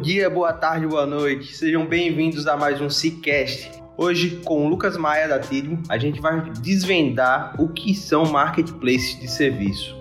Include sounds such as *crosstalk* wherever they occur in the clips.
Dia, boa tarde, boa noite. Sejam bem-vindos a mais um Cicast. Hoje, com o Lucas Maia da Tidmo, a gente vai desvendar o que são marketplaces de serviço.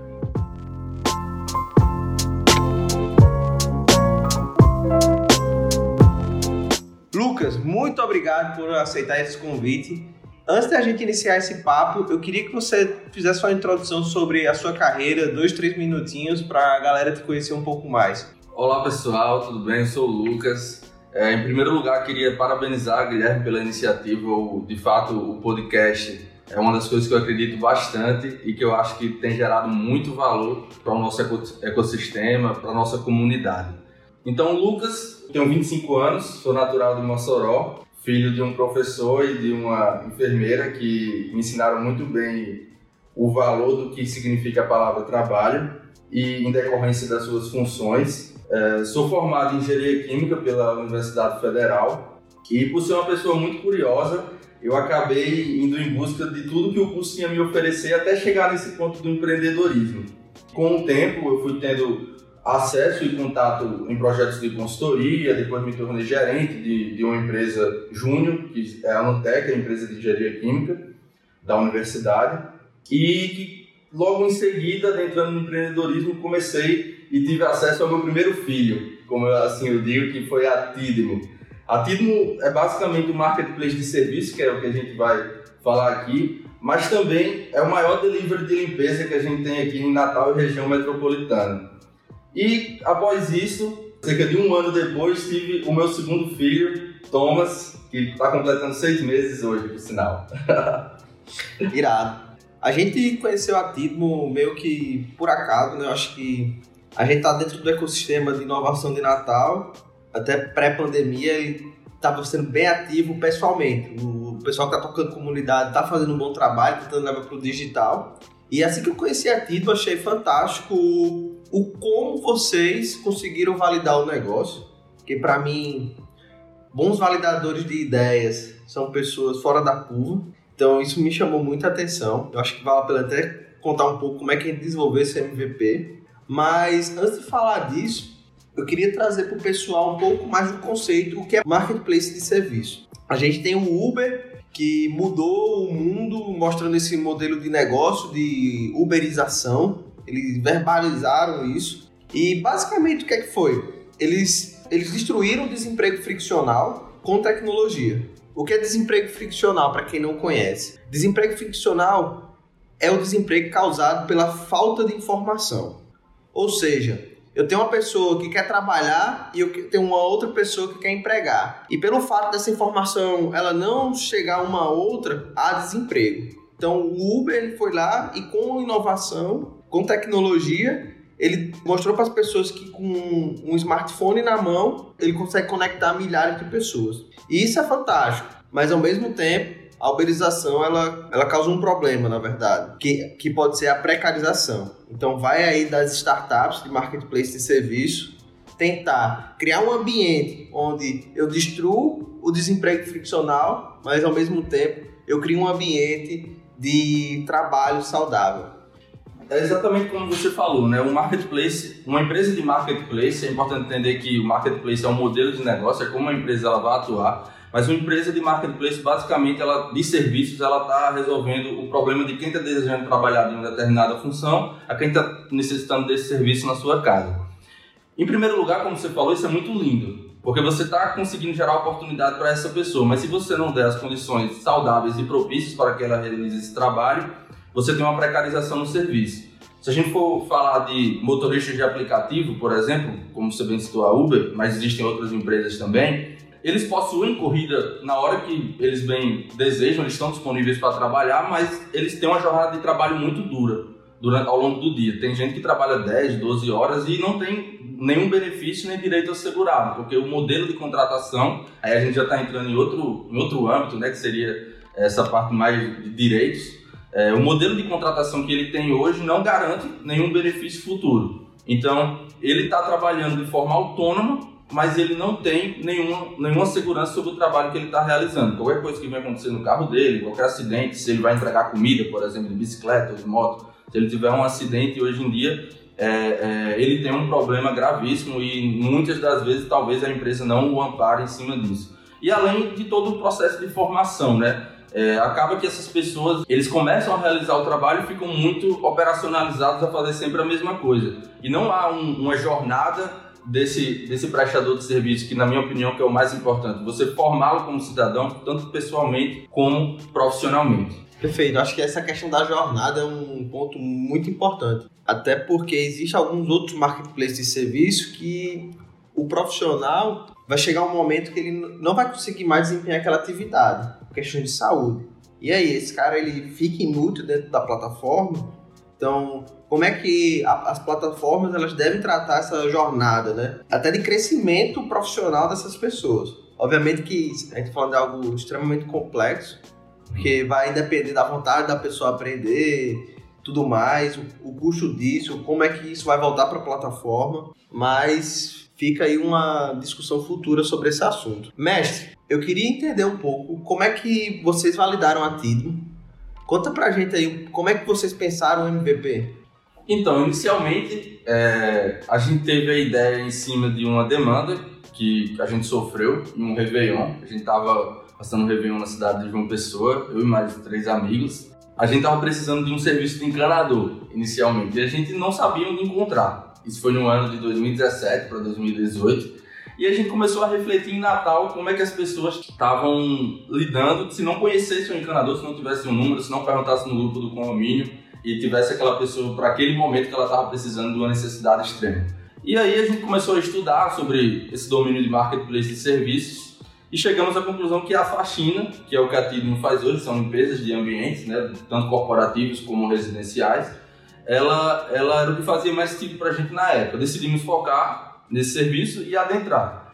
Lucas, muito obrigado por aceitar esse convite. Antes da gente iniciar esse papo, eu queria que você fizesse uma introdução sobre a sua carreira, dois, três minutinhos, para a galera te conhecer um pouco mais. Olá pessoal, tudo bem? Eu sou o Lucas. É, em primeiro lugar, queria parabenizar a Guilherme pela iniciativa. O, de fato, o podcast é uma das coisas que eu acredito bastante e que eu acho que tem gerado muito valor para o nosso ecossistema, para a nossa comunidade. Então, Lucas, tenho 25 anos, sou natural de Mossoró, filho de um professor e de uma enfermeira que me ensinaram muito bem o valor do que significa a palavra trabalho e em decorrência das suas funções é, sou formado em engenharia química pela Universidade Federal e por ser uma pessoa muito curiosa, eu acabei indo em busca de tudo que o curso tinha me oferecer até chegar nesse ponto do empreendedorismo. Com o tempo, eu fui tendo acesso e contato em projetos de consultoria, depois me tornei gerente de, de uma empresa júnior, que é a Anotec, a empresa de engenharia química da universidade, e logo em seguida, entrando no empreendedorismo, comecei e tive acesso ao meu primeiro filho, como eu, assim eu digo, que foi a Tidmo. A Tidmo é basicamente um marketplace de serviço, que é o que a gente vai falar aqui, mas também é o maior delivery de limpeza que a gente tem aqui em Natal e região metropolitana. E após isso, cerca de um ano depois, tive o meu segundo filho, Thomas, que está completando seis meses hoje, por sinal. *laughs* Irado. A gente conheceu a Tidmo meio que por acaso, né? Eu acho que a gente está dentro do ecossistema de inovação de Natal, até pré-pandemia, e estava sendo bem ativo pessoalmente. O pessoal que está tocando comunidade está fazendo um bom trabalho, tentando levar para o digital. E assim que eu conheci a Tito, achei fantástico o, o como vocês conseguiram validar o negócio. Que para mim, bons validadores de ideias são pessoas fora da curva. Então isso me chamou muita atenção. Eu acho que vale a pena até contar um pouco como é que a gente desenvolveu esse MVP. Mas antes de falar disso, eu queria trazer para o pessoal um pouco mais do conceito o que é marketplace de serviço. A gente tem o Uber que mudou o mundo mostrando esse modelo de negócio de uberização. Eles verbalizaram isso. E basicamente o que é que foi? Eles, eles destruíram o desemprego friccional com tecnologia. O que é desemprego friccional, para quem não conhece? Desemprego friccional é o desemprego causado pela falta de informação. Ou seja, eu tenho uma pessoa que quer trabalhar e eu tenho uma outra pessoa que quer empregar. E pelo fato dessa informação ela não chegar uma a outra, há desemprego. Então o Uber ele foi lá e com inovação, com tecnologia, ele mostrou para as pessoas que com um smartphone na mão, ele consegue conectar milhares de pessoas. E isso é fantástico, mas ao mesmo tempo a uberização ela, ela causa um problema, na verdade, que, que pode ser a precarização. Então vai aí das startups de marketplace de serviço tentar criar um ambiente onde eu destruo o desemprego friccional, mas ao mesmo tempo eu crio um ambiente de trabalho saudável. é exatamente como você falou, né? O marketplace, uma empresa de marketplace, é importante entender que o marketplace é um modelo de negócio, é como a empresa ela vai atuar. Mas uma empresa de marketplace, basicamente, ela de serviços, ela está resolvendo o problema de quem está desejando trabalhar em uma determinada função, a quem está necessitando desse serviço na sua casa. Em primeiro lugar, como você falou, isso é muito lindo, porque você está conseguindo gerar oportunidade para essa pessoa. Mas se você não der as condições saudáveis e propícias para que ela realize esse trabalho, você tem uma precarização no serviço. Se a gente for falar de motoristas de aplicativo, por exemplo, como você bem citou a Uber, mas existem outras empresas também, eles possuem corrida na hora que eles bem desejam, eles estão disponíveis para trabalhar, mas eles têm uma jornada de trabalho muito dura durante, ao longo do dia. Tem gente que trabalha 10, 12 horas e não tem nenhum benefício nem direito assegurado, porque o modelo de contratação, aí a gente já está entrando em outro, em outro âmbito, né, que seria essa parte mais de direitos, é, o modelo de contratação que ele tem hoje não garante nenhum benefício futuro. Então, ele está trabalhando de forma autônoma, mas ele não tem nenhuma, nenhuma segurança sobre o trabalho que ele está realizando. Qualquer coisa que vai acontecer no carro dele, qualquer acidente, se ele vai entregar comida, por exemplo, de bicicleta ou de moto, se ele tiver um acidente hoje em dia, é, é, ele tem um problema gravíssimo e muitas das vezes talvez a empresa não o ampare em cima disso. E além de todo o processo de formação, né? é, acaba que essas pessoas eles começam a realizar o trabalho e ficam muito operacionalizados a fazer sempre a mesma coisa. E não há um, uma jornada desse, desse prestador de serviço, que na minha opinião que é o mais importante, você formá-lo como cidadão, tanto pessoalmente como profissionalmente. Perfeito, acho que essa questão da jornada é um ponto muito importante. Até porque existe alguns outros marketplaces de serviço que o profissional vai chegar um momento que ele não vai conseguir mais desempenhar aquela atividade questão de saúde. E aí, esse cara ele fica inútil dentro da plataforma. Então, como é que a, as plataformas elas devem tratar essa jornada, né? Até de crescimento profissional dessas pessoas. Obviamente que a gente está falando de algo extremamente complexo, porque vai depender da vontade da pessoa aprender, tudo mais, o, o custo disso, como é que isso vai voltar para a plataforma, mas fica aí uma discussão futura sobre esse assunto. Mestre, eu queria entender um pouco como é que vocês validaram a Tidmo. Conta pra gente aí como é que vocês pensaram o MVP. Então, inicialmente, é, a gente teve a ideia em cima de uma demanda que a gente sofreu em um Réveillon. A gente tava passando um Réveillon na cidade de João Pessoa, eu e mais três amigos. A gente tava precisando de um serviço de encanador, inicialmente, e a gente não sabia onde encontrar. Isso foi no ano de 2017 para 2018. E a gente começou a refletir em Natal como é que as pessoas estavam lidando se não conhecessem o encanador, se não tivesse um número, se não perguntasse no grupo do condomínio e tivesse aquela pessoa para aquele momento que ela estava precisando de uma necessidade extrema. E aí a gente começou a estudar sobre esse domínio de marketplace de serviços e chegamos à conclusão que a faxina, que é o que a Tidmo faz hoje, são empresas de ambientes, né, tanto corporativos como residenciais, ela, ela era o que fazia mais sentido para a gente na época. Decidimos focar nesse serviço e adentrar.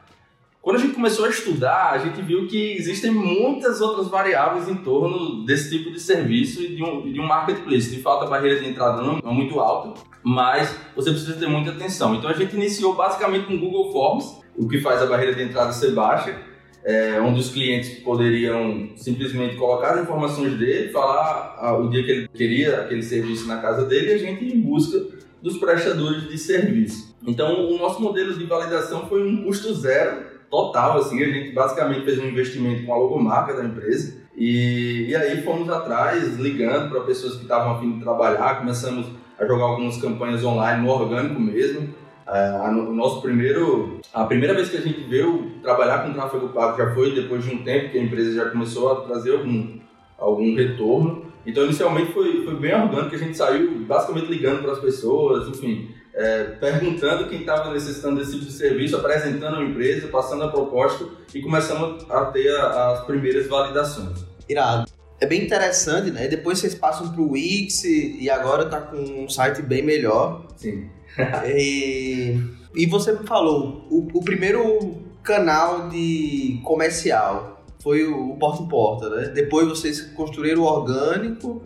Quando a gente começou a estudar, a gente viu que existem muitas outras variáveis em torno desse tipo de serviço e de um, de um marketplace. De fato, a barreira de entrada não é muito alta, mas você precisa ter muita atenção. Então, a gente iniciou basicamente com Google Forms, o que faz a barreira de entrada ser baixa, é, onde os clientes poderiam simplesmente colocar as informações dele, falar ah, o dia que ele queria aquele serviço na casa dele e a gente em busca dos prestadores de serviço. Então, o nosso modelo de validação foi um custo zero total, assim, a gente basicamente fez um investimento com a logomarca da empresa e, e aí fomos atrás, ligando para pessoas que estavam a fim de trabalhar, começamos a jogar algumas campanhas online no orgânico mesmo. Uh, o nosso primeiro, a primeira vez que a gente veio trabalhar com tráfego pago já foi depois de um tempo que a empresa já começou a trazer algum, algum retorno. Então, inicialmente foi, foi bem orgânico, a gente saiu basicamente ligando para as pessoas, enfim, é, perguntando quem estava necessitando desse tipo de serviço, apresentando a empresa, passando a proposta e começamos a ter a, as primeiras validações. Irado. É bem interessante, né? Depois vocês passam para o Wix e agora está com um site bem melhor. Sim. *laughs* e, e você me falou, o, o primeiro canal de comercial foi o porta em porta, né? Depois vocês construíram o orgânico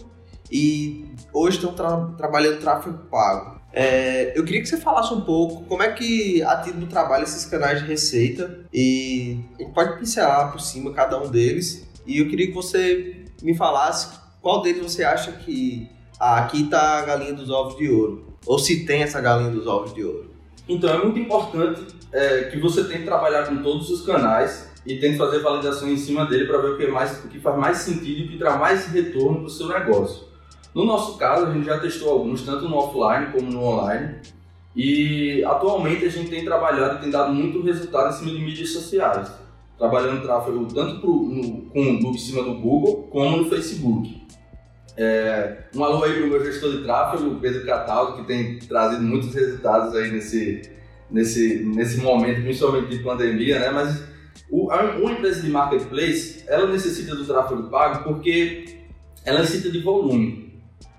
e hoje estão tra trabalhando tráfego pago. É, eu queria que você falasse um pouco como é que a Tidmo trabalha esses canais de receita e a gente pode pincelar por cima cada um deles e eu queria que você me falasse qual deles você acha que ah, aqui está a galinha dos ovos de ouro. Ou se tem essa galinha dos ovos de ouro. Então é muito importante é, que você tente trabalhar com todos os canais e tente fazer validação em cima dele para ver o que, é mais, o que faz mais sentido e o que traz mais retorno para o seu negócio. No nosso caso, a gente já testou alguns, tanto no offline como no online. E atualmente a gente tem trabalhado e tem dado muito resultado em cima de mídias sociais. Trabalhando tráfego tanto pro, no, com, em cima do Google como no Facebook. É, um alô aí para o meu gestor de tráfego, Pedro Cataldo, que tem trazido muitos resultados aí nesse, nesse, nesse momento, principalmente de pandemia, né? Mas o, uma empresa de marketplace, ela necessita do tráfego pago porque ela necessita de volume.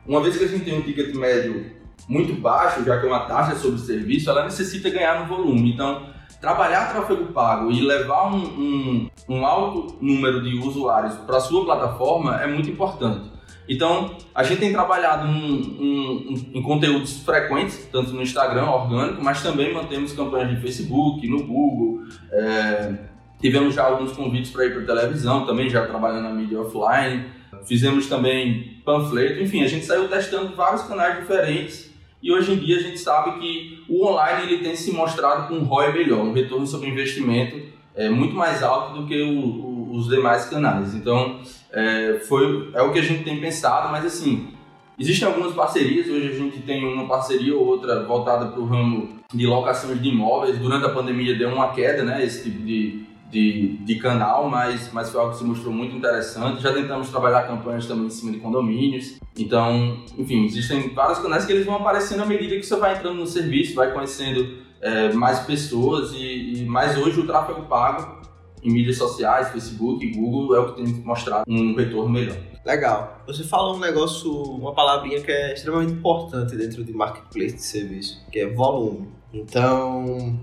Uma vez que a gente tem um ticket médio muito baixo, já que é uma taxa sobre serviço, ela necessita ganhar no volume. Então, trabalhar tráfego pago e levar um, um, um alto número de usuários para a sua plataforma é muito importante. Então, a gente tem trabalhado em conteúdos frequentes, tanto no Instagram, orgânico, mas também mantemos campanhas de Facebook, no Google. É, tivemos já alguns convites para ir para televisão, também já trabalhando na mídia offline. Fizemos também panfleto, enfim, a gente saiu testando vários canais diferentes. E hoje em dia a gente sabe que o online ele tem se mostrado com um ROI melhor, um retorno sobre investimento é, muito mais alto do que o, o, os demais canais. Então, é, foi, é o que a gente tem pensado, mas assim, existem algumas parcerias, hoje a gente tem uma parceria ou outra voltada para o ramo de locações de imóveis, durante a pandemia deu uma queda, né, esse tipo de, de, de, canal, mas, mas foi algo que se mostrou muito interessante. Já tentamos trabalhar campanhas também em cima de condomínios. Então, enfim, existem vários canais que eles vão aparecendo à medida que você vai entrando no serviço, vai conhecendo é, mais pessoas e, e mais hoje o tráfego pago em mídias sociais, Facebook, Google, é o que tem mostrado um retorno melhor. Legal. Você falou um negócio, uma palavrinha que é extremamente importante dentro de marketplace de serviço, que é volume. Então,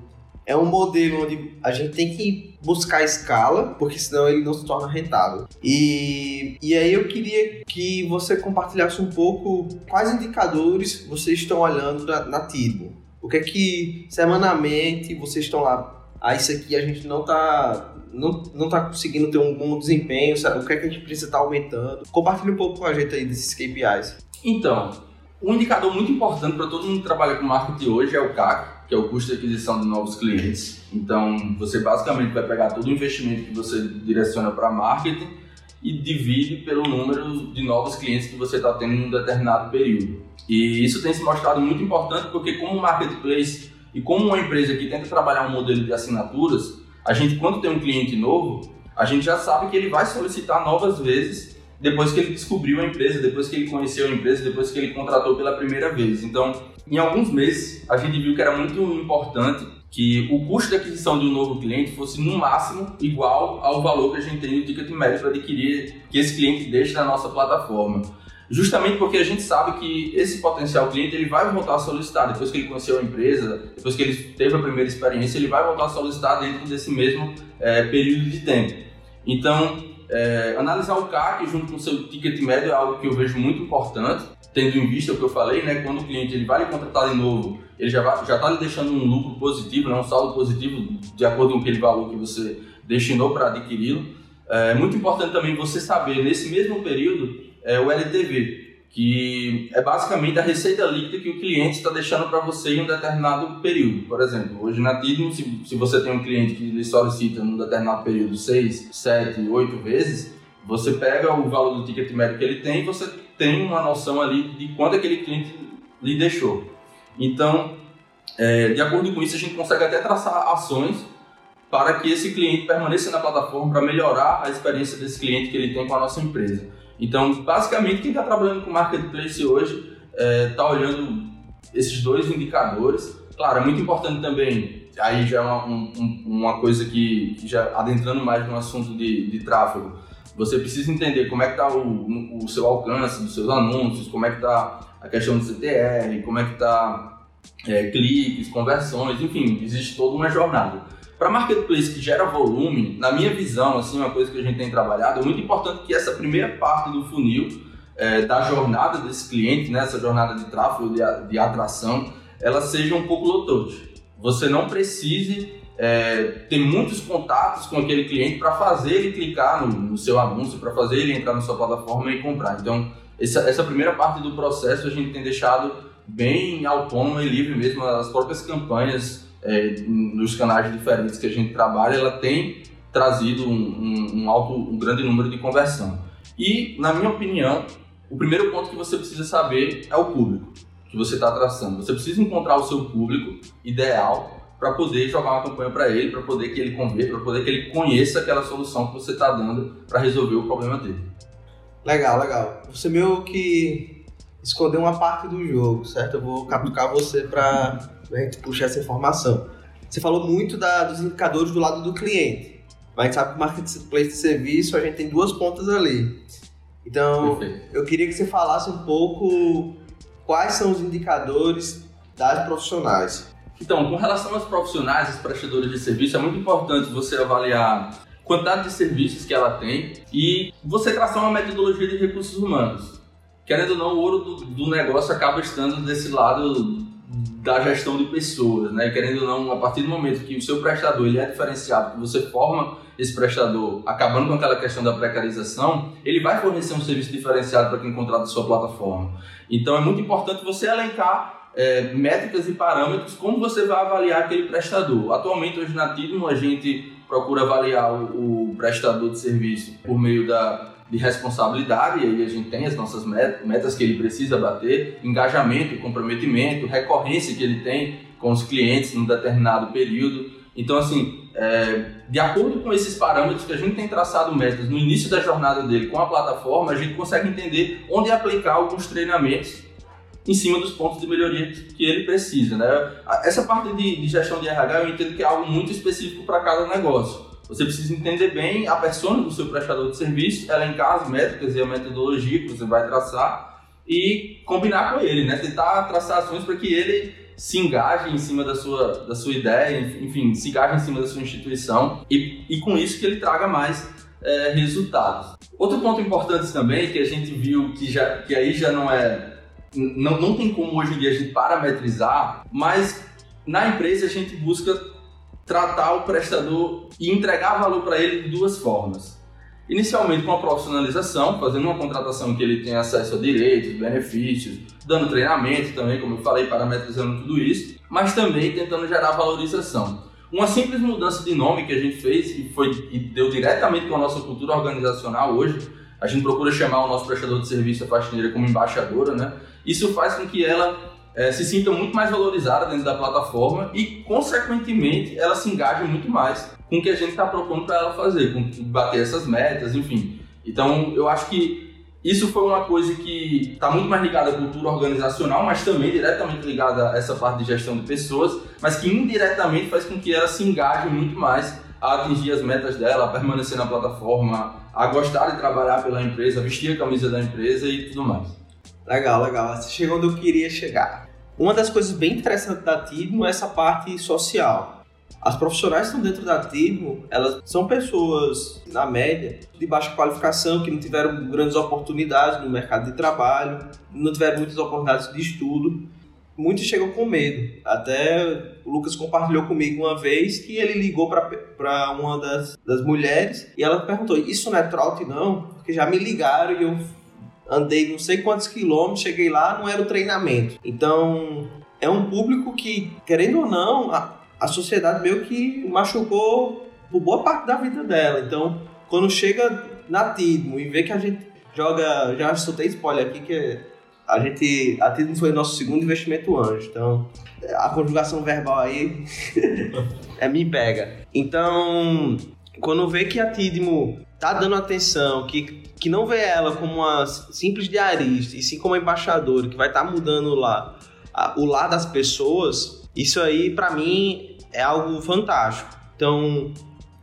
é um modelo onde a gente tem que buscar escala, porque senão ele não se torna rentável. E, e aí eu queria que você compartilhasse um pouco quais indicadores vocês estão olhando na, na Tidmo. O que é que semanalmente vocês estão lá? Ah, isso aqui a gente não está não, não tá conseguindo ter um bom desempenho, sabe? o que é que a gente precisa estar tá aumentando. Compartilhe um pouco com a gente aí desses KPIs. Então, um indicador muito importante para todo mundo que trabalha com marketing hoje é o CAC, que é o custo de aquisição de novos clientes. Então, você basicamente vai pegar todo o investimento que você direciona para marketing e divide pelo número de novos clientes que você está tendo em um determinado período. E isso tem se mostrado muito importante porque, como marketplace e como uma empresa que tenta trabalhar um modelo de assinaturas, a gente, quando tem um cliente novo, a gente já sabe que ele vai solicitar novas vezes depois que ele descobriu a empresa, depois que ele conheceu a empresa, depois que ele contratou pela primeira vez. Então, em alguns meses, a gente viu que era muito importante que o custo de aquisição de um novo cliente fosse no máximo igual ao valor que a gente tem no ticket médio para adquirir que esse cliente deixe na nossa plataforma. Justamente porque a gente sabe que esse potencial cliente ele vai voltar a solicitar depois que ele conheceu a empresa, depois que ele teve a primeira experiência, ele vai voltar a solicitar dentro desse mesmo é, período de tempo. Então, é, analisar o CAC junto com o seu ticket médio é algo que eu vejo muito importante tendo em vista o que eu falei, né, quando o cliente ele vai lhe contratar de novo, ele já está lhe deixando um lucro positivo, né, um saldo positivo de acordo com aquele valor que você destinou para adquiri-lo. É muito importante também você saber nesse mesmo período é, o LTV, que é basicamente a receita líquida que o cliente está deixando para você em um determinado período. Por exemplo, hoje na Tidmo, se, se você tem um cliente que lhe solicita num determinado período 6, 7, 8 vezes, você pega o valor do ticket médio que ele tem e você tem uma noção ali de quanto aquele cliente lhe deixou. Então, é, de acordo com isso, a gente consegue até traçar ações para que esse cliente permaneça na plataforma para melhorar a experiência desse cliente que ele tem com a nossa empresa. Então, basicamente, quem está trabalhando com marketplace hoje está é, tá olhando esses dois indicadores. Claro, é muito importante também, aí já é uma, um, uma coisa que, que, já adentrando mais no assunto de, de tráfego, você precisa entender como é que está o, o seu alcance dos seus anúncios, como é que está a questão do CTR, como é que está é, cliques, conversões, enfim, existe toda uma jornada. Para marketplace que gera volume, na minha visão, assim, uma coisa que a gente tem trabalhado, é muito importante que essa primeira parte do funil, é, da jornada desse cliente, né, essa jornada de tráfego, de, de atração, ela seja um pouco low Você não precise é, ter muitos contatos com aquele cliente para fazer ele clicar no, no seu anúncio, para fazer ele entrar na sua plataforma e comprar. Então, essa, essa primeira parte do processo a gente tem deixado bem autônoma e livre mesmo. As próprias campanhas é, nos canais diferentes que a gente trabalha, ela tem trazido um, um, um, alto, um grande número de conversão. E, na minha opinião, o primeiro ponto que você precisa saber é o público que você está traçando. Você precisa encontrar o seu público ideal para poder jogar uma campanha para ele, para poder que ele converta, para poder que ele conheça aquela solução que você está dando para resolver o problema dele. Legal, legal. Você meio que escondeu uma parte do jogo, certo? Eu vou capturar você para a gente puxar essa informação. Você falou muito da, dos indicadores do lado do cliente, mas a gente sabe que o marketplace de serviço a gente tem duas pontas ali. Então, Perfeito. eu queria que você falasse um pouco quais são os indicadores das profissionais. Então, com relação aos profissionais, os prestadores de serviço, é muito importante você avaliar a quantidade de serviços que ela tem e você traçar uma metodologia de recursos humanos. Querendo ou não, o ouro do, do negócio acaba estando desse lado da gestão de pessoas, né? Querendo ou não, a partir do momento que o seu prestador ele é diferenciado, que você forma esse prestador, acabando com aquela questão da precarização, ele vai fornecer um serviço diferenciado para quem contrata a sua plataforma. Então é muito importante você elencar é, métricas e parâmetros, como você vai avaliar aquele prestador. Atualmente, hoje na Tidmo, a gente procura avaliar o, o prestador de serviço por meio da, de responsabilidade, e aí a gente tem as nossas metas, que ele precisa bater, engajamento, comprometimento, recorrência que ele tem com os clientes num determinado período. Então, assim, é, de acordo com esses parâmetros que a gente tem traçado metas no início da jornada dele com a plataforma, a gente consegue entender onde aplicar alguns treinamentos em cima dos pontos de melhoria que ele precisa. Né? Essa parte de, de gestão de RH eu entendo que é algo muito específico para cada negócio. Você precisa entender bem a persona do seu prestador de serviço, elencar as métricas e a metodologia que você vai traçar e combinar com ele, né? Tentar traçar ações para que ele se engaje em cima da sua, da sua ideia, enfim, se engaje em cima da sua instituição e, e com isso que ele traga mais é, resultados. Outro ponto importante também que a gente viu que, já, que aí já não é não, não tem como hoje em dia a gente parametrizar, mas na empresa a gente busca tratar o prestador e entregar valor para ele de duas formas. Inicialmente com a profissionalização, fazendo uma contratação que ele tenha acesso a direitos, benefícios, dando treinamento também, como eu falei, parametrizando tudo isso, mas também tentando gerar valorização. Uma simples mudança de nome que a gente fez e, foi, e deu diretamente com a nossa cultura organizacional hoje, a gente procura chamar o nosso prestador de serviço, a faxineira, como embaixadora, né? Isso faz com que ela é, se sinta muito mais valorizada dentro da plataforma e, consequentemente, ela se engaje muito mais com o que a gente está propondo para ela fazer, com bater essas metas, enfim. Então, eu acho que isso foi uma coisa que está muito mais ligada à cultura organizacional, mas também diretamente ligada a essa parte de gestão de pessoas, mas que indiretamente faz com que ela se engaje muito mais a atingir as metas dela, a permanecer na plataforma, a gostar de trabalhar pela empresa, vestir a camisa da empresa e tudo mais. Legal, legal. Você chegou onde eu queria chegar. Uma das coisas bem interessantes da Tidmo é essa parte social. As profissionais que estão dentro da Tidmo, elas são pessoas, na média, de baixa qualificação, que não tiveram grandes oportunidades no mercado de trabalho, não tiveram muitas oportunidades de estudo. Muitos chegam com medo. Até o Lucas compartilhou comigo uma vez que ele ligou para uma das, das mulheres e ela perguntou: Isso não é trote, não? Porque já me ligaram e eu andei não sei quantos quilômetros, cheguei lá, não era o treinamento. Então, é um público que, querendo ou não, a, a sociedade meio que machucou por boa parte da vida dela. Então, quando chega na Tidmo e vê que a gente joga, já soltei spoiler aqui que a gente, a Tidmo foi nosso segundo investimento anjo. Então, a conjugação verbal aí *laughs* é me pega. Então, quando vê que a Tidmo tá dando atenção, que, que não vê ela como uma simples diarista, e sim como uma embaixadora, que vai estar tá mudando lá o lar das pessoas, isso aí para mim é algo fantástico. Então,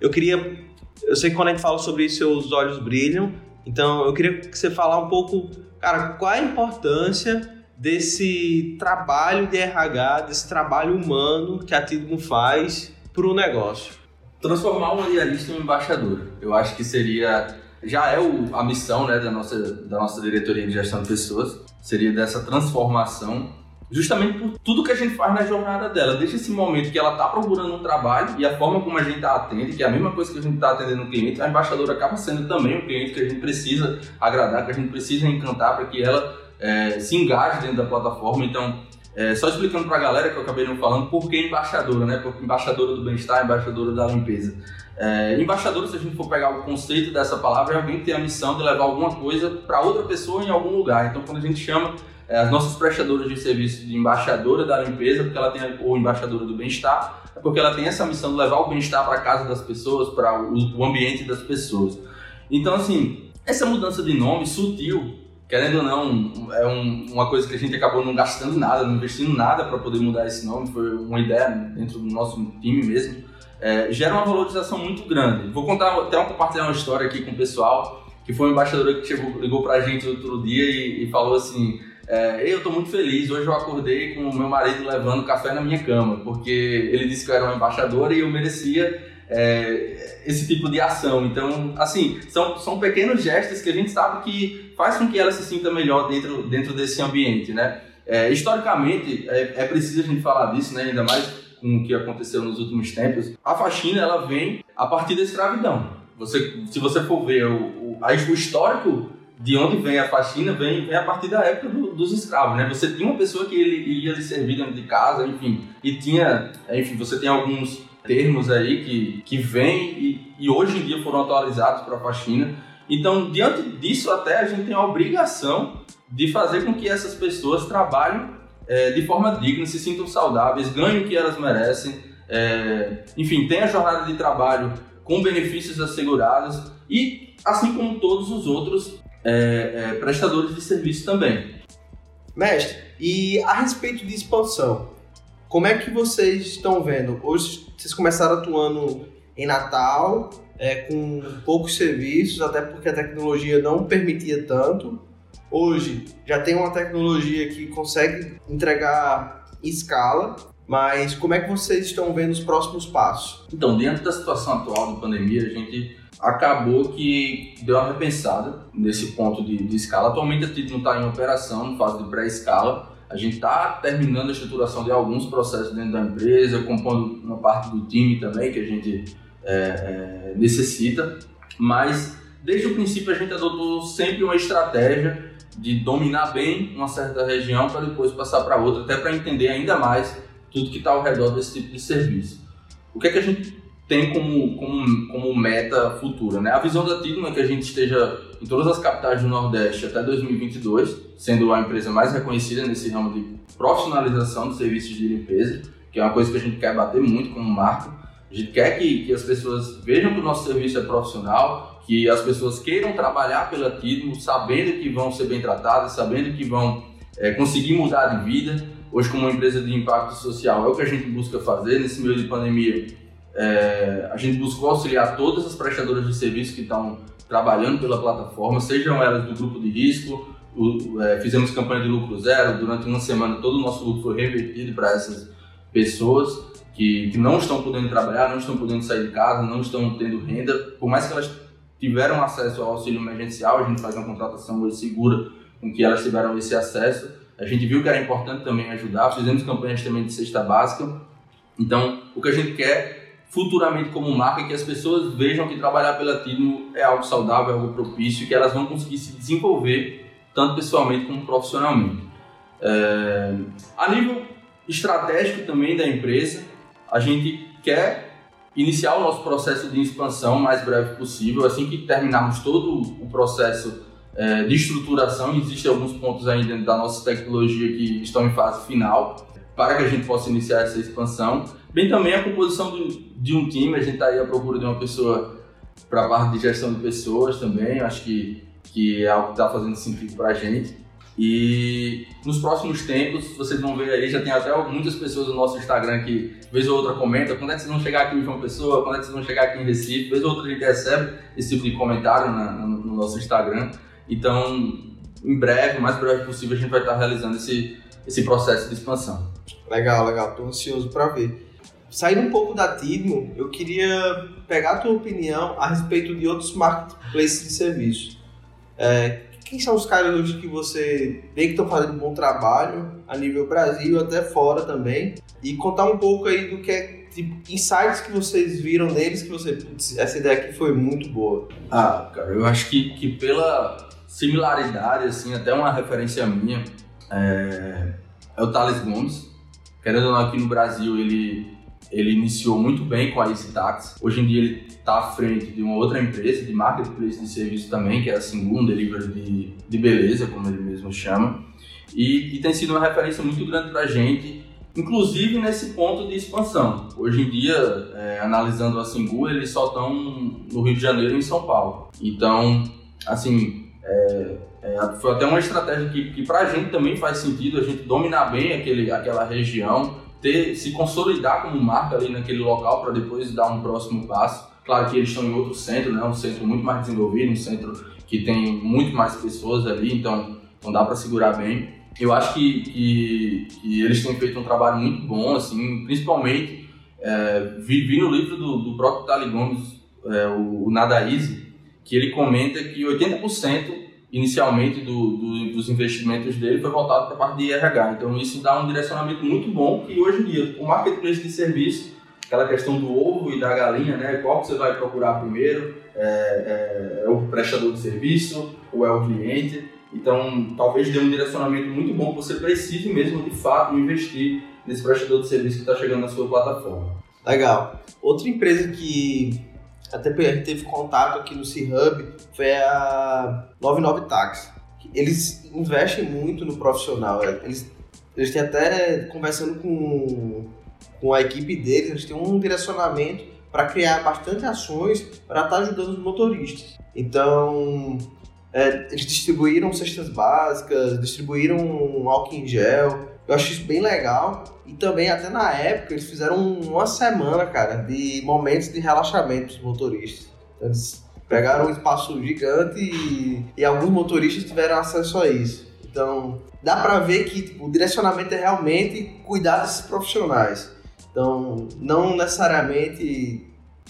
eu queria. Eu sei que quando a gente fala sobre isso, seus olhos brilham. Então, eu queria que você falar um pouco, cara, qual a importância desse trabalho de RH, desse trabalho humano que a Tidmo faz para o negócio transformar uma diarista em um embaixador. Eu acho que seria já é o, a missão né, da, nossa, da nossa diretoria de gestão de pessoas, seria dessa transformação, justamente por tudo que a gente faz na jornada dela. Desde esse momento que ela está procurando um trabalho e a forma como a gente atende, que é a mesma coisa que a gente está atendendo o cliente, a embaixadora acaba sendo também um cliente que a gente precisa agradar, que a gente precisa encantar para que ela é, se engaje dentro da plataforma. Então, é, só explicando para a galera que eu acabei não falando, por que embaixadora, né? Porque embaixadora do bem-estar, embaixadora da limpeza. É, se a gente for pegar o conceito dessa palavra, é alguém que tem a missão de levar alguma coisa para outra pessoa em algum lugar. Então, quando a gente chama é, as nossas prestadoras de serviço de embaixadora da limpeza, porque ela tem ou embaixadora do bem-estar, é porque ela tem essa missão de levar o bem-estar para casa das pessoas, para o, o ambiente das pessoas. Então, assim, essa mudança de nome sutil, querendo ou não, é um, uma coisa que a gente acabou não gastando nada, não investindo nada para poder mudar esse nome, foi uma ideia dentro do nosso time mesmo é, gera uma valorização muito grande. Vou contar, até compartilhar uma história aqui com o pessoal, que foi um embaixador que chegou, ligou pra gente outro dia e, e falou assim, é, eu estou muito feliz, hoje eu acordei com o meu marido levando café na minha cama, porque ele disse que eu era um embaixador e eu merecia é, esse tipo de ação. Então, assim, são, são pequenos gestos que a gente sabe que faz com que ela se sinta melhor dentro, dentro desse ambiente, né? É, historicamente, é, é preciso a gente falar disso, né? Ainda mais com o que aconteceu nos últimos tempos, a faxina ela vem a partir da escravidão. Você, se você for ver o, o, o histórico de onde vem a faxina, vem, vem a partir da época do, dos escravos, né? Você tinha uma pessoa que ele ia lhe servir dentro de casa, enfim, e tinha, enfim, você tem alguns termos aí que, que vêm e, e hoje em dia foram atualizados para a faxina. Então, diante disso, até a gente tem a obrigação de fazer com que essas pessoas trabalhem é, de forma digna, se sintam saudáveis, ganhem o que elas merecem, é, enfim, tenham a jornada de trabalho com benefícios assegurados e assim como todos os outros é, é, prestadores de serviço também. Mestre, e a respeito de expansão, como é que vocês estão vendo? Hoje vocês começaram atuando em Natal, é, com poucos serviços, até porque a tecnologia não permitia tanto hoje já tem uma tecnologia que consegue entregar escala, mas como é que vocês estão vendo os próximos passos? Então, dentro da situação atual de pandemia, a gente acabou que deu uma repensada nesse ponto de, de escala. Atualmente a TIT não está em operação, em fase de pré-escala. A gente está terminando a estruturação de alguns processos dentro da empresa, compondo uma parte do time também que a gente é, é, necessita. Mas desde o princípio a gente adotou sempre uma estratégia de dominar bem uma certa região para depois passar para outra, até para entender ainda mais tudo que está ao redor desse tipo de serviço. O que é que a gente tem como, como, como meta futura? Né? A visão da Tigno é que a gente esteja em todas as capitais do Nordeste até 2022, sendo a empresa mais reconhecida nesse ramo de profissionalização de serviços de limpeza, que é uma coisa que a gente quer bater muito como marca. A gente quer que, que as pessoas vejam que o nosso serviço é profissional, que as pessoas queiram trabalhar pela Tidmo, sabendo que vão ser bem tratadas, sabendo que vão é, conseguir mudar de vida. Hoje, como uma empresa de impacto social, é o que a gente busca fazer nesse meio de pandemia. É, a gente buscou auxiliar todas as prestadoras de serviço que estão trabalhando pela plataforma, sejam elas do grupo de risco, o, é, fizemos campanha de lucro zero, durante uma semana todo o nosso lucro foi revertido para essas pessoas que, que não estão podendo trabalhar, não estão podendo sair de casa, não estão tendo renda, por mais que elas tiveram acesso ao auxílio emergencial, a gente faz uma contratação segura com que elas tiveram esse acesso. A gente viu que era importante também ajudar, fizemos campanhas também de cesta básica. Então, o que a gente quer futuramente como marca que as pessoas vejam que trabalhar pela Tidmo é algo saudável, é algo propício, que elas vão conseguir se desenvolver tanto pessoalmente como profissionalmente. É... A nível estratégico também da empresa, a gente quer iniciar o nosso processo de expansão o mais breve possível. Assim que terminarmos todo o processo é, de estruturação, existem alguns pontos ainda da nossa tecnologia que estão em fase final para que a gente possa iniciar essa expansão. Bem também a composição de, de um time, a gente está aí à procura de uma pessoa para a parte de gestão de pessoas também, acho que, que é algo que está fazendo sentido para a gente. E nos próximos tempos, vocês vão ver aí, já tem até muitas pessoas no nosso Instagram que, vez ou outra, comenta quando é que vocês vão chegar aqui em João Pessoa, quando é que vocês vão chegar aqui em Recife, vez ou outra a gente recebe esse tipo de comentário na, no, no, nosso Instagram. Então, em breve, o mais breve possível, a gente vai estar realizando esse, esse processo de expansão. Legal, legal, estou ansioso para ver. Saindo um pouco da Tidmo, eu queria pegar a tua opinião a respeito de outros marketplaces de serviços. É, quem são os caras hoje que você vê que estão fazendo um bom trabalho a nível Brasil, até fora também, e contar um pouco aí do que é tipo, insights que vocês viram neles que você, putz, essa ideia aqui foi muito boa. Ah, cara, eu acho que, que pela similaridade, assim, até uma referência minha, é, é o Thales Gomes. Querendo ou não, aqui no Brasil, ele, ele iniciou muito bem com a Easy. Hoje em dia, ele está à frente de uma outra empresa de marketplace de serviço também, que é a Singun Delivery de, de Beleza, como ele mesmo chama. E, e tem sido uma referência muito grande para a gente, inclusive nesse ponto de expansão. Hoje em dia, é, analisando a Singu, eles só estão no Rio de Janeiro e em São Paulo. Então, assim, é, é, foi até uma estratégia que, que para a gente também faz sentido, a gente dominar bem aquele, aquela região, ter, se consolidar como marca ali naquele local para depois dar um próximo passo. Claro que eles estão em outro centro, né? um centro muito mais desenvolvido, um centro que tem muito mais pessoas ali, então não dá para segurar bem. Eu acho que, que, que, eles têm feito um trabalho muito bom, assim, principalmente é, vi, vi, no livro do, do próprio Tali Gomes, é, o, o que ele comenta que 80% inicialmente do, do, dos investimentos dele foi voltado para a parte de RH. Então isso dá um direcionamento muito bom que hoje em dia o marketplace de serviço, aquela questão do ovo e da galinha, né? Qual que você vai procurar primeiro? É, é, é o prestador de serviço ou é o cliente? Então talvez dê um direcionamento muito bom que você precise mesmo de fato investir nesse prestador de serviço que está chegando na sua plataforma. Legal. Outra empresa que até teve contato aqui no C-Hub, foi a 99 Taxi. Eles investem muito no profissional, é, eles, eles têm até, conversando com, com a equipe deles, eles têm um direcionamento para criar bastante ações para estar tá ajudando os motoristas. Então, é, eles distribuíram cestas básicas, distribuíram um álcool em gel, eu acho isso bem legal. E também, até na época, eles fizeram uma semana, cara, de momentos de relaxamento dos motoristas. Então, eles pegaram um espaço gigante e, e alguns motoristas tiveram acesso a isso. Então, dá pra ver que tipo, o direcionamento é realmente cuidar desses profissionais. Então, não necessariamente.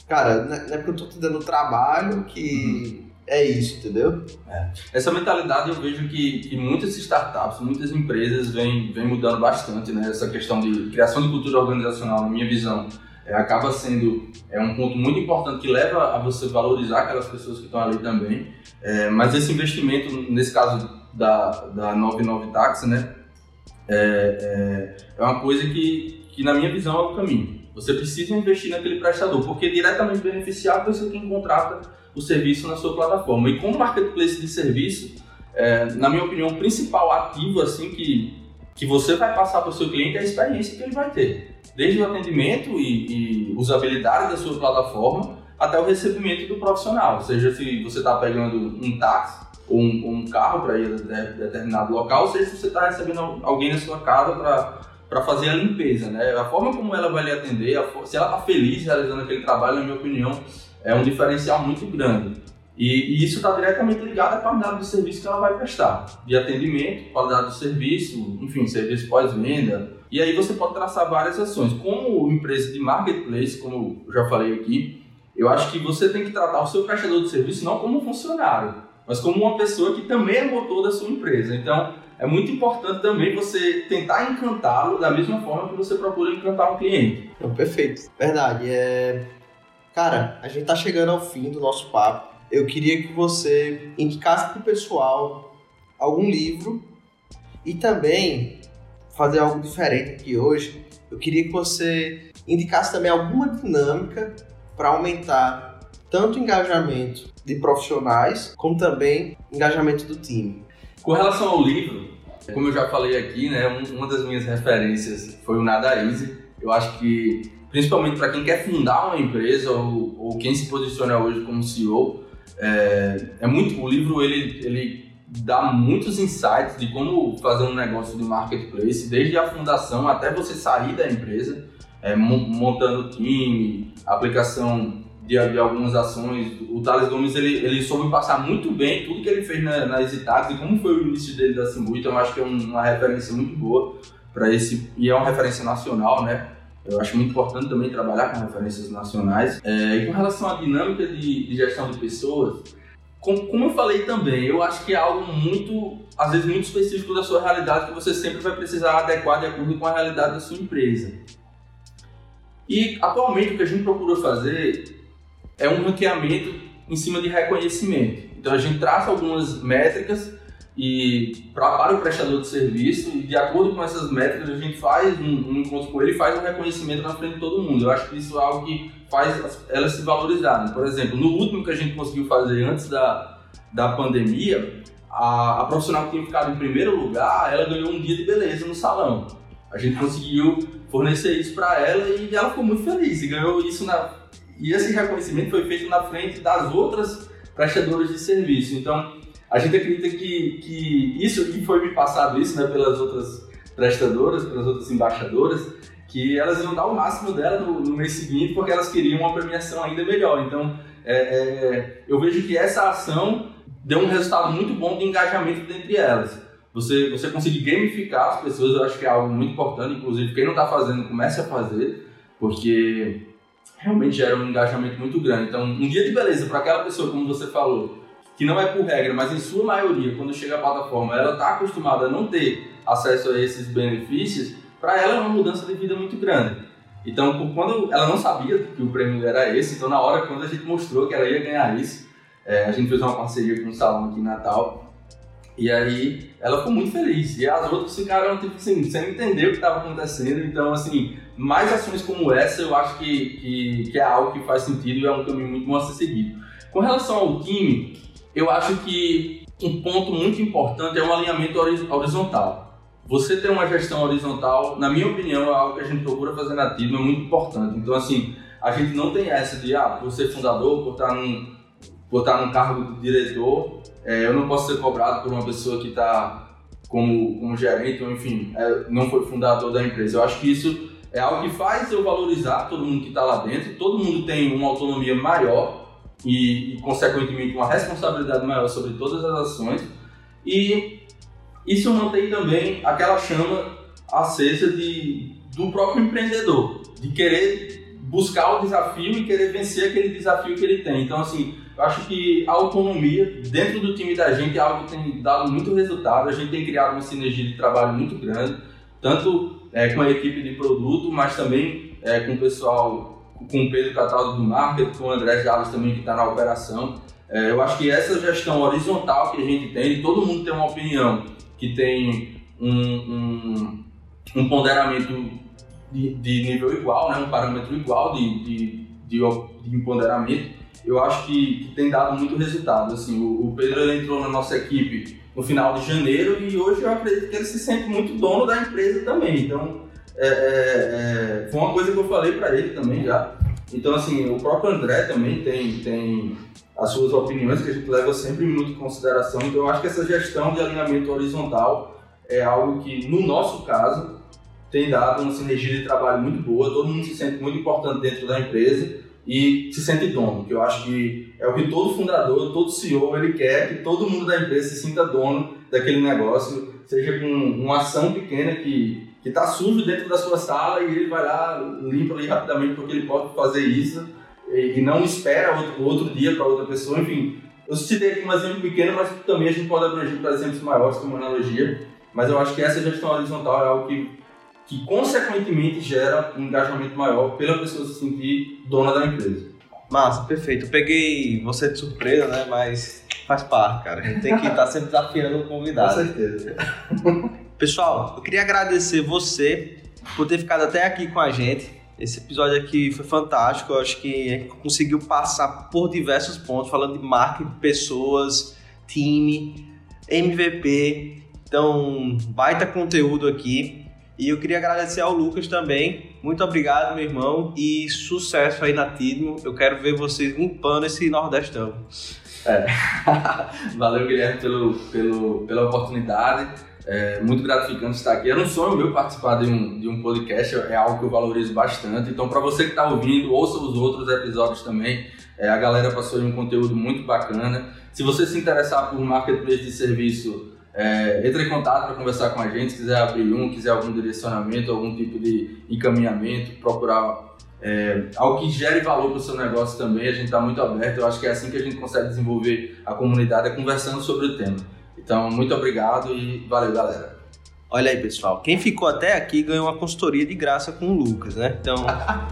Cara, não é porque eu tô te dando trabalho que. Uhum é isso, entendeu? É. Essa mentalidade eu vejo que, que muitas startups, muitas empresas vêm vem mudando bastante, né? Essa questão de criação de cultura organizacional, na minha visão, é, acaba sendo é um ponto muito importante que leva a você valorizar aquelas pessoas que estão ali também. É, mas esse investimento, nesse caso da, da 99 Taxi, né? É, é, é uma coisa que, que, na minha visão, é o caminho. Você precisa investir naquele prestador, porque diretamente beneficiado vai ser quem contrata o serviço na sua plataforma. E como marketplace de serviço, é, na minha opinião, o principal ativo assim que, que você vai passar para o seu cliente é a experiência que ele vai ter. Desde o atendimento e, e usabilidade da sua plataforma até o recebimento do profissional. Seja se você está pegando um táxi ou um, um carro para ir a determinado local, seja se você está recebendo alguém na sua casa para fazer a limpeza. Né? A forma como ela vai lhe atender, se ela está feliz realizando aquele trabalho, na minha opinião, é um diferencial muito grande. E, e isso está diretamente ligado à qualidade do serviço que ela vai prestar, de atendimento, qualidade do serviço, enfim, serviço pós-venda. E aí você pode traçar várias ações. Como empresa de marketplace, como eu já falei aqui, eu acho que você tem que tratar o seu prestador de serviço não como um funcionário, mas como uma pessoa que também é motor da sua empresa. Então, é muito importante também você tentar encantá-lo da mesma forma que você procura encantar um cliente. Então, perfeito. Verdade. É... Cara, a gente tá chegando ao fim do nosso papo. Eu queria que você indicasse pro pessoal algum livro e também fazer algo diferente aqui hoje. Eu queria que você indicasse também alguma dinâmica para aumentar tanto o engajamento de profissionais como também engajamento do time. Com relação ao livro, como eu já falei aqui, né, uma das minhas referências foi o Nada Easy. Eu acho que principalmente para quem quer fundar uma empresa ou, ou, quem se posiciona hoje como CEO, é, é muito o livro ele, ele dá muitos insights de como fazer um negócio de marketplace, desde a fundação até você sair da empresa, é, montando time, aplicação de, de, algumas ações. O Thales Gomes ele, ele soube passar muito bem tudo que ele fez na, na Exitax e como foi o início dele da Simbu, então eu acho que é uma referência muito boa para esse e é uma referência nacional, né? Eu acho muito importante também trabalhar com referências nacionais. É, e com relação à dinâmica de, de gestão de pessoas, como, como eu falei também, eu acho que é algo muito, às vezes, muito específico da sua realidade que você sempre vai precisar adequar de acordo com a realidade da sua empresa. E atualmente o que a gente procura fazer é um ranqueamento em cima de reconhecimento. Então a gente traça algumas métricas e pra, para o prestador de serviço e de acordo com essas métricas a gente faz um, um encontro com ele e faz um reconhecimento na frente de todo mundo. Eu acho que isso é algo que faz elas se valorizarem. Por exemplo, no último que a gente conseguiu fazer antes da, da pandemia, a, a profissional que tinha ficado em primeiro lugar, ela ganhou um dia de beleza no salão. A gente conseguiu fornecer isso para ela e ela ficou muito feliz e ganhou isso na e esse reconhecimento foi feito na frente das outras prestadoras de serviço. Então, a gente acredita que, que isso que foi me passado isso, né, pelas outras prestadoras, pelas outras embaixadoras, que elas iam dar o máximo dela no, no mês seguinte porque elas queriam uma premiação ainda melhor. Então, é, é, eu vejo que essa ação deu um resultado muito bom de engajamento entre elas. Você, você conseguir gamificar as pessoas, eu acho que é algo muito importante. Inclusive, quem não está fazendo, comece a fazer, porque realmente gera um engajamento muito grande. Então, um dia de beleza para aquela pessoa, como você falou, que não é por regra, mas em sua maioria, quando chega à plataforma, ela está acostumada a não ter acesso a esses benefícios, para ela é uma mudança de vida muito grande. Então, quando ela não sabia que o prêmio era esse, então na hora quando a gente mostrou que ela ia ganhar isso, é, a gente fez uma parceria com um salão aqui em Natal, e aí ela ficou muito feliz. E as outras ficaram tipo assim, sem entender o que estava acontecendo. Então, assim, mais ações como essa eu acho que, que, que, é algo que faz sentido e é um caminho muito bom a ser seguido. Com relação ao time, eu acho que um ponto muito importante é um alinhamento horizontal. Você ter uma gestão horizontal, na minha opinião, é algo que a gente procura fazer na TIM, é muito importante. Então, assim, a gente não tem essa de, ah, por ser fundador, por estar num, por estar num cargo de diretor, é, eu não posso ser cobrado por uma pessoa que está como, como gerente, ou enfim, é, não foi fundador da empresa. Eu acho que isso é algo que faz eu valorizar todo mundo que está lá dentro, todo mundo tem uma autonomia maior e, e, consequentemente, uma responsabilidade maior sobre todas as ações. E isso mantém também aquela chama acesa de, do próprio empreendedor, de querer buscar o desafio e querer vencer aquele desafio que ele tem. Então, assim, eu acho que a autonomia dentro do time da gente é algo que tem dado muito resultado. A gente tem criado uma sinergia de trabalho muito grande, tanto é, com a equipe de produto, mas também é, com o pessoal com o Pedro Cataldo do marketing, com o André Jales também que está na operação. É, eu acho que essa gestão horizontal que a gente tem, todo mundo tem uma opinião que tem um, um, um ponderamento de, de, nível igual, né, um parâmetro igual de, de, de, de empoderamento, eu acho que, tem dado muito resultado. Assim, o, o Pedro entrou na nossa equipe no final de janeiro e hoje eu acredito que ele se sente muito dono da empresa também. Então, é, é, é, foi uma coisa que eu falei para ele também já. Então, assim, o próprio André também tem, tem as suas opiniões que a gente leva sempre muito em consideração. Então, eu acho que essa gestão de alinhamento horizontal é algo que, no nosso caso, tem dado uma sinergia de trabalho muito boa. Todo mundo se sente muito importante dentro da empresa e se sente dono, que eu acho que é o que todo fundador, todo CEO, ele quer que todo mundo da empresa se sinta dono daquele negócio, seja com uma ação pequena que que está sujo dentro da sua sala e ele vai lá, limpa ali rapidamente porque ele pode fazer isso e, não espera outro, outro dia para outra pessoa. Enfim, eu citei aqui um exemplo pequeno, mas também a gente pode abranger para exemplos maiores como analogia. Mas eu acho que essa gestão horizontal é algo que, que consequentemente gera um engajamento maior pela pessoa se sentir dona da empresa. Massa, perfeito. Eu peguei você de surpresa, né? Mas faz parte, cara. A gente tem que estar tá sempre desafiando o convidado. Com certeza. *laughs* Pessoal, eu queria agradecer você por ter ficado até aqui com a gente. Esse episódio aqui foi fantástico. Eu acho que conseguiu passar por diversos pontos, falando de marketing, pessoas, time, MVP. Então, baita conteúdo aqui. E eu queria agradecer ao Lucas também. Muito obrigado, meu irmão, e sucesso aí na Tidmo. Eu quero ver vocês limpando esse Nordestão. É. *laughs* Valeu, Guilherme, pelo, pelo, pela oportunidade. É muito gratificante estar aqui. Era um sonho meu participar de um, de um podcast, é algo que eu valorizo bastante. Então, para você que está ouvindo, ouça os outros episódios também. É, a galera passou um conteúdo muito bacana. Se você se interessar por marketplace de serviço, é, entre em contato para conversar com a gente. Se quiser abrir um, quiser algum direcionamento, algum tipo de encaminhamento, procurar é, ao que gere valor para o seu negócio também. A gente está muito aberto. Eu acho que é assim que a gente consegue desenvolver a comunidade, é conversando sobre o tema. Então, muito obrigado e valeu, galera. Olha aí, pessoal. Quem ficou até aqui ganhou uma consultoria de graça com o Lucas, né? Então,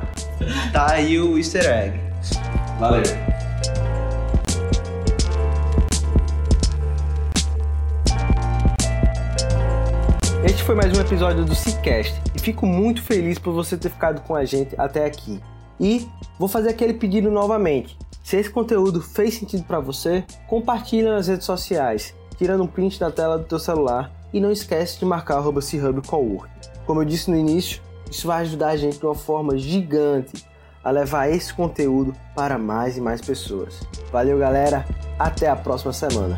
*laughs* tá aí o easter egg. Valeu. Este foi mais um episódio do Cicast e fico muito feliz por você ter ficado com a gente até aqui. E vou fazer aquele pedido novamente. Se esse conteúdo fez sentido para você, compartilhe nas redes sociais, tirando um print da tela do teu celular e não esquece de marcar o Cowork. Como eu disse no início, isso vai ajudar a gente de uma forma gigante a levar esse conteúdo para mais e mais pessoas. Valeu, galera. Até a próxima semana.